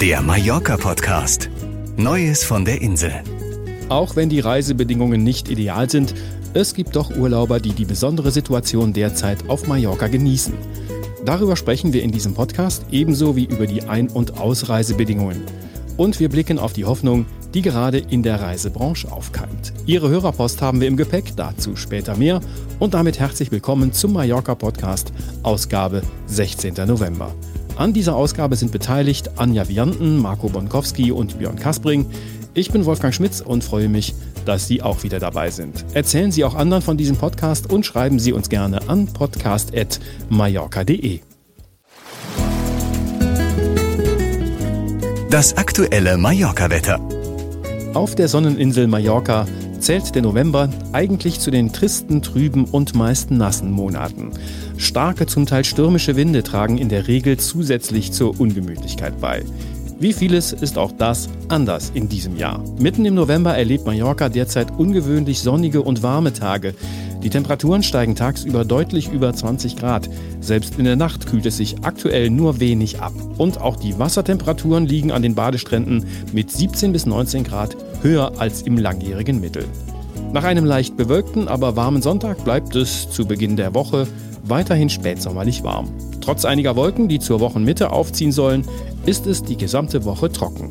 Der Mallorca-Podcast. Neues von der Insel. Auch wenn die Reisebedingungen nicht ideal sind, es gibt doch Urlauber, die die besondere Situation derzeit auf Mallorca genießen. Darüber sprechen wir in diesem Podcast ebenso wie über die Ein- und Ausreisebedingungen. Und wir blicken auf die Hoffnung, die gerade in der Reisebranche aufkeimt. Ihre Hörerpost haben wir im Gepäck, dazu später mehr. Und damit herzlich willkommen zum Mallorca Podcast, Ausgabe 16. November. An dieser Ausgabe sind beteiligt Anja Vianten, Marco Bonkowski und Björn Kaspring. Ich bin Wolfgang Schmitz und freue mich, dass Sie auch wieder dabei sind. Erzählen Sie auch anderen von diesem Podcast und schreiben Sie uns gerne an podcast.mallorca.de. Das aktuelle Mallorca-Wetter. Auf der Sonneninsel Mallorca zählt der November eigentlich zu den tristen, trüben und meist nassen Monaten. Starke, zum Teil stürmische Winde tragen in der Regel zusätzlich zur Ungemütlichkeit bei. Wie vieles ist auch das anders in diesem Jahr. Mitten im November erlebt Mallorca derzeit ungewöhnlich sonnige und warme Tage. Die Temperaturen steigen tagsüber deutlich über 20 Grad. Selbst in der Nacht kühlt es sich aktuell nur wenig ab. Und auch die Wassertemperaturen liegen an den Badestränden mit 17 bis 19 Grad höher als im langjährigen Mittel. Nach einem leicht bewölkten, aber warmen Sonntag bleibt es zu Beginn der Woche weiterhin spätsommerlich warm. Trotz einiger Wolken, die zur Wochenmitte aufziehen sollen, ist es die gesamte Woche trocken.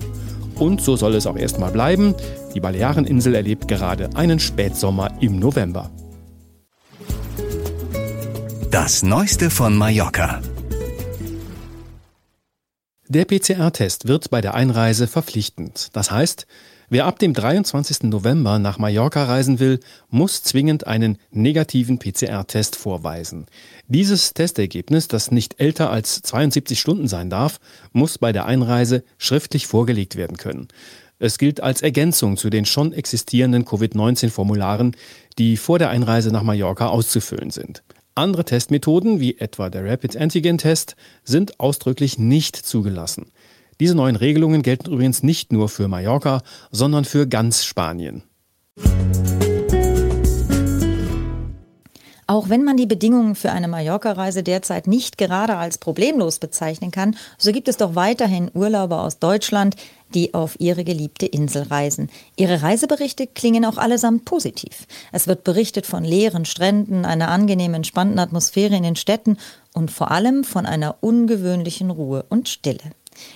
Und so soll es auch erstmal bleiben. Die Baleareninsel erlebt gerade einen Spätsommer im November. Das Neueste von Mallorca. Der PCR-Test wird bei der Einreise verpflichtend. Das heißt, wer ab dem 23. November nach Mallorca reisen will, muss zwingend einen negativen PCR-Test vorweisen. Dieses Testergebnis, das nicht älter als 72 Stunden sein darf, muss bei der Einreise schriftlich vorgelegt werden können. Es gilt als Ergänzung zu den schon existierenden Covid-19-Formularen, die vor der Einreise nach Mallorca auszufüllen sind. Andere Testmethoden, wie etwa der Rapid Antigen Test, sind ausdrücklich nicht zugelassen. Diese neuen Regelungen gelten übrigens nicht nur für Mallorca, sondern für ganz Spanien. Auch wenn man die Bedingungen für eine Mallorca-Reise derzeit nicht gerade als problemlos bezeichnen kann, so gibt es doch weiterhin Urlauber aus Deutschland, die auf ihre geliebte Insel reisen. Ihre Reiseberichte klingen auch allesamt positiv. Es wird berichtet von leeren Stränden, einer angenehmen, entspannten Atmosphäre in den Städten und vor allem von einer ungewöhnlichen Ruhe und Stille.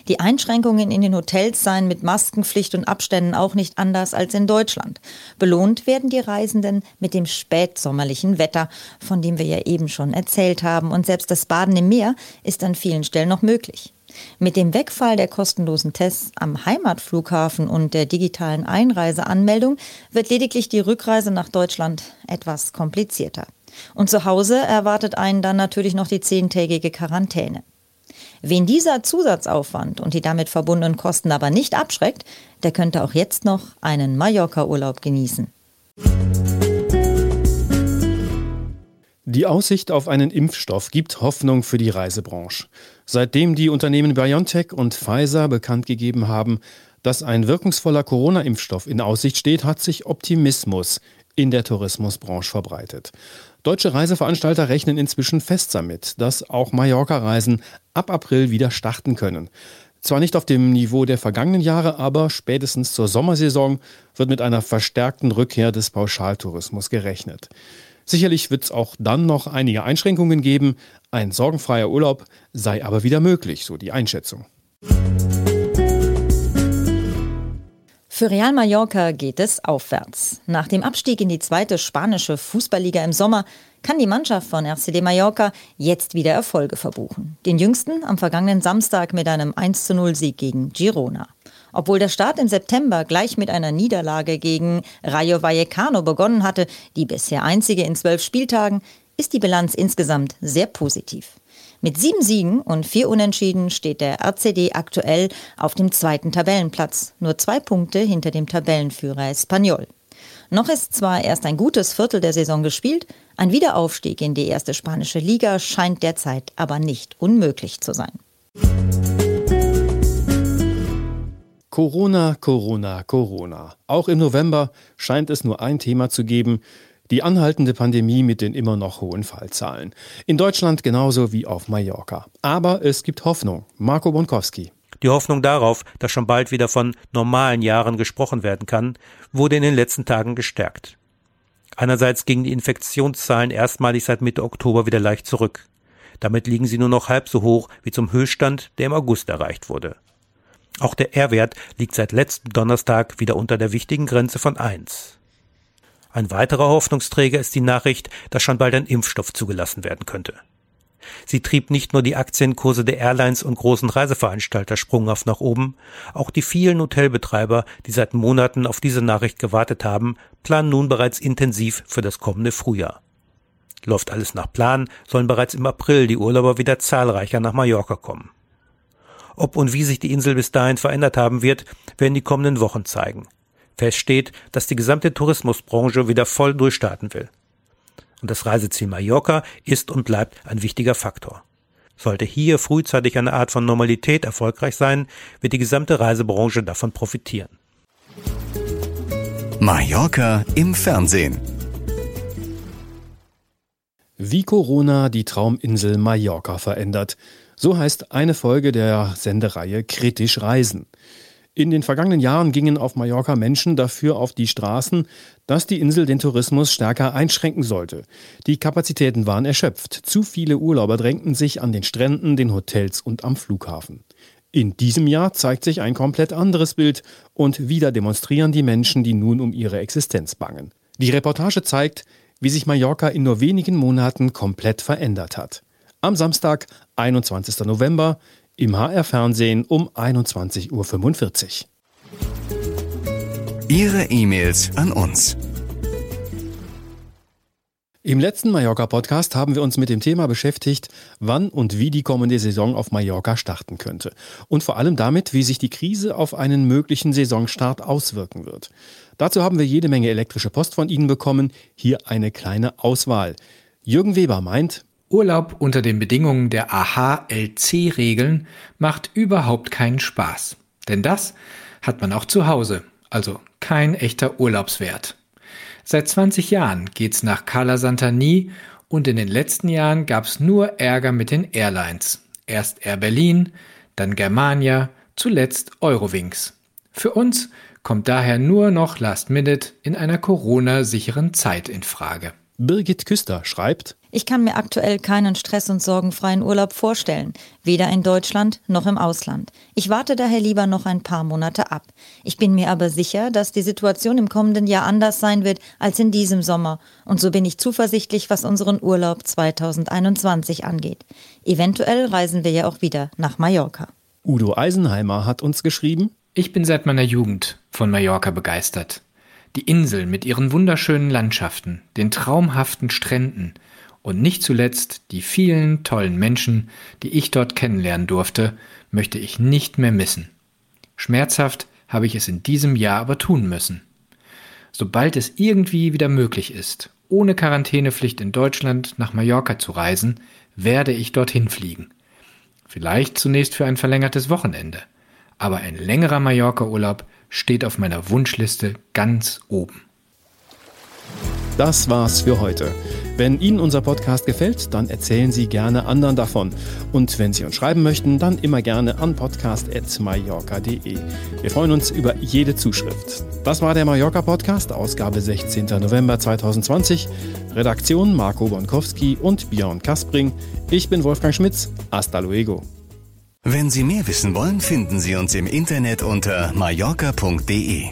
Die Einschränkungen in den Hotels seien mit Maskenpflicht und Abständen auch nicht anders als in Deutschland. Belohnt werden die Reisenden mit dem spätsommerlichen Wetter, von dem wir ja eben schon erzählt haben. Und selbst das Baden im Meer ist an vielen Stellen noch möglich. Mit dem Wegfall der kostenlosen Tests am Heimatflughafen und der digitalen Einreiseanmeldung wird lediglich die Rückreise nach Deutschland etwas komplizierter. Und zu Hause erwartet einen dann natürlich noch die zehntägige Quarantäne. Wen dieser Zusatzaufwand und die damit verbundenen Kosten aber nicht abschreckt, der könnte auch jetzt noch einen Mallorca-Urlaub genießen. Die Aussicht auf einen Impfstoff gibt Hoffnung für die Reisebranche. Seitdem die Unternehmen BioNTech und Pfizer bekannt gegeben haben, dass ein wirkungsvoller Corona-Impfstoff in Aussicht steht, hat sich Optimismus in der Tourismusbranche verbreitet. Deutsche Reiseveranstalter rechnen inzwischen fest damit, dass auch Mallorca-Reisen ab April wieder starten können. Zwar nicht auf dem Niveau der vergangenen Jahre, aber spätestens zur Sommersaison wird mit einer verstärkten Rückkehr des Pauschaltourismus gerechnet. Sicherlich wird es auch dann noch einige Einschränkungen geben, ein sorgenfreier Urlaub sei aber wieder möglich, so die Einschätzung. Für Real Mallorca geht es aufwärts. Nach dem Abstieg in die zweite spanische Fußballliga im Sommer kann die Mannschaft von RCD Mallorca jetzt wieder Erfolge verbuchen. Den jüngsten am vergangenen Samstag mit einem 1-0 Sieg gegen Girona. Obwohl der Start im September gleich mit einer Niederlage gegen Rayo Vallecano begonnen hatte, die bisher einzige in zwölf Spieltagen, ist die Bilanz insgesamt sehr positiv. Mit sieben Siegen und vier Unentschieden steht der RCD aktuell auf dem zweiten Tabellenplatz, nur zwei Punkte hinter dem Tabellenführer Espanyol. Noch ist zwar erst ein gutes Viertel der Saison gespielt, ein Wiederaufstieg in die erste spanische Liga scheint derzeit aber nicht unmöglich zu sein. Corona, Corona, Corona. Auch im November scheint es nur ein Thema zu geben, die anhaltende Pandemie mit den immer noch hohen Fallzahlen. In Deutschland genauso wie auf Mallorca. Aber es gibt Hoffnung. Marco Bonkowski. Die Hoffnung darauf, dass schon bald wieder von normalen Jahren gesprochen werden kann, wurde in den letzten Tagen gestärkt. Einerseits gingen die Infektionszahlen erstmalig seit Mitte Oktober wieder leicht zurück. Damit liegen sie nur noch halb so hoch wie zum Höchststand, der im August erreicht wurde. Auch der R-Wert liegt seit letztem Donnerstag wieder unter der wichtigen Grenze von 1. Ein weiterer Hoffnungsträger ist die Nachricht, dass schon bald ein Impfstoff zugelassen werden könnte. Sie trieb nicht nur die Aktienkurse der Airlines und großen Reiseveranstalter sprunghaft nach oben, auch die vielen Hotelbetreiber, die seit Monaten auf diese Nachricht gewartet haben, planen nun bereits intensiv für das kommende Frühjahr. Läuft alles nach Plan, sollen bereits im April die Urlauber wieder zahlreicher nach Mallorca kommen. Ob und wie sich die Insel bis dahin verändert haben wird, werden die kommenden Wochen zeigen. Fest steht, dass die gesamte Tourismusbranche wieder voll durchstarten will. Und das Reiseziel Mallorca ist und bleibt ein wichtiger Faktor. Sollte hier frühzeitig eine Art von Normalität erfolgreich sein, wird die gesamte Reisebranche davon profitieren. Mallorca im Fernsehen. Wie Corona die Trauminsel Mallorca verändert. So heißt eine Folge der Sendereihe Kritisch Reisen. In den vergangenen Jahren gingen auf Mallorca Menschen dafür auf die Straßen, dass die Insel den Tourismus stärker einschränken sollte. Die Kapazitäten waren erschöpft. Zu viele Urlauber drängten sich an den Stränden, den Hotels und am Flughafen. In diesem Jahr zeigt sich ein komplett anderes Bild und wieder demonstrieren die Menschen, die nun um ihre Existenz bangen. Die Reportage zeigt, wie sich Mallorca in nur wenigen Monaten komplett verändert hat. Am Samstag, 21. November, im HR-Fernsehen um 21.45 Uhr. Ihre E-Mails an uns. Im letzten Mallorca-Podcast haben wir uns mit dem Thema beschäftigt, wann und wie die kommende Saison auf Mallorca starten könnte. Und vor allem damit, wie sich die Krise auf einen möglichen Saisonstart auswirken wird. Dazu haben wir jede Menge elektrische Post von Ihnen bekommen. Hier eine kleine Auswahl. Jürgen Weber meint, Urlaub unter den Bedingungen der AHLC-Regeln macht überhaupt keinen Spaß. Denn das hat man auch zu Hause, also kein echter Urlaubswert. Seit 20 Jahren geht's nach Cala Santani und in den letzten Jahren gab's nur Ärger mit den Airlines. Erst Air Berlin, dann Germania, zuletzt Eurowings. Für uns kommt daher nur noch Last Minute in einer Corona-sicheren Zeit in Frage. Birgit Küster schreibt, ich kann mir aktuell keinen stress- und sorgenfreien Urlaub vorstellen, weder in Deutschland noch im Ausland. Ich warte daher lieber noch ein paar Monate ab. Ich bin mir aber sicher, dass die Situation im kommenden Jahr anders sein wird als in diesem Sommer. Und so bin ich zuversichtlich, was unseren Urlaub 2021 angeht. Eventuell reisen wir ja auch wieder nach Mallorca. Udo Eisenheimer hat uns geschrieben, ich bin seit meiner Jugend von Mallorca begeistert. Die Insel mit ihren wunderschönen Landschaften, den traumhaften Stränden, und nicht zuletzt die vielen tollen Menschen, die ich dort kennenlernen durfte, möchte ich nicht mehr missen. Schmerzhaft habe ich es in diesem Jahr aber tun müssen. Sobald es irgendwie wieder möglich ist, ohne Quarantänepflicht in Deutschland nach Mallorca zu reisen, werde ich dorthin fliegen. Vielleicht zunächst für ein verlängertes Wochenende, aber ein längerer Mallorca-Urlaub steht auf meiner Wunschliste ganz oben. Das war's für heute. Wenn Ihnen unser Podcast gefällt, dann erzählen Sie gerne anderen davon. Und wenn Sie uns schreiben möchten, dann immer gerne an podcast.mallorca.de. Wir freuen uns über jede Zuschrift. Das war der Mallorca Podcast, Ausgabe 16. November 2020. Redaktion Marco Bonkowski und Björn Kaspring. Ich bin Wolfgang Schmitz. Hasta luego. Wenn Sie mehr wissen wollen, finden Sie uns im Internet unter mallorca.de.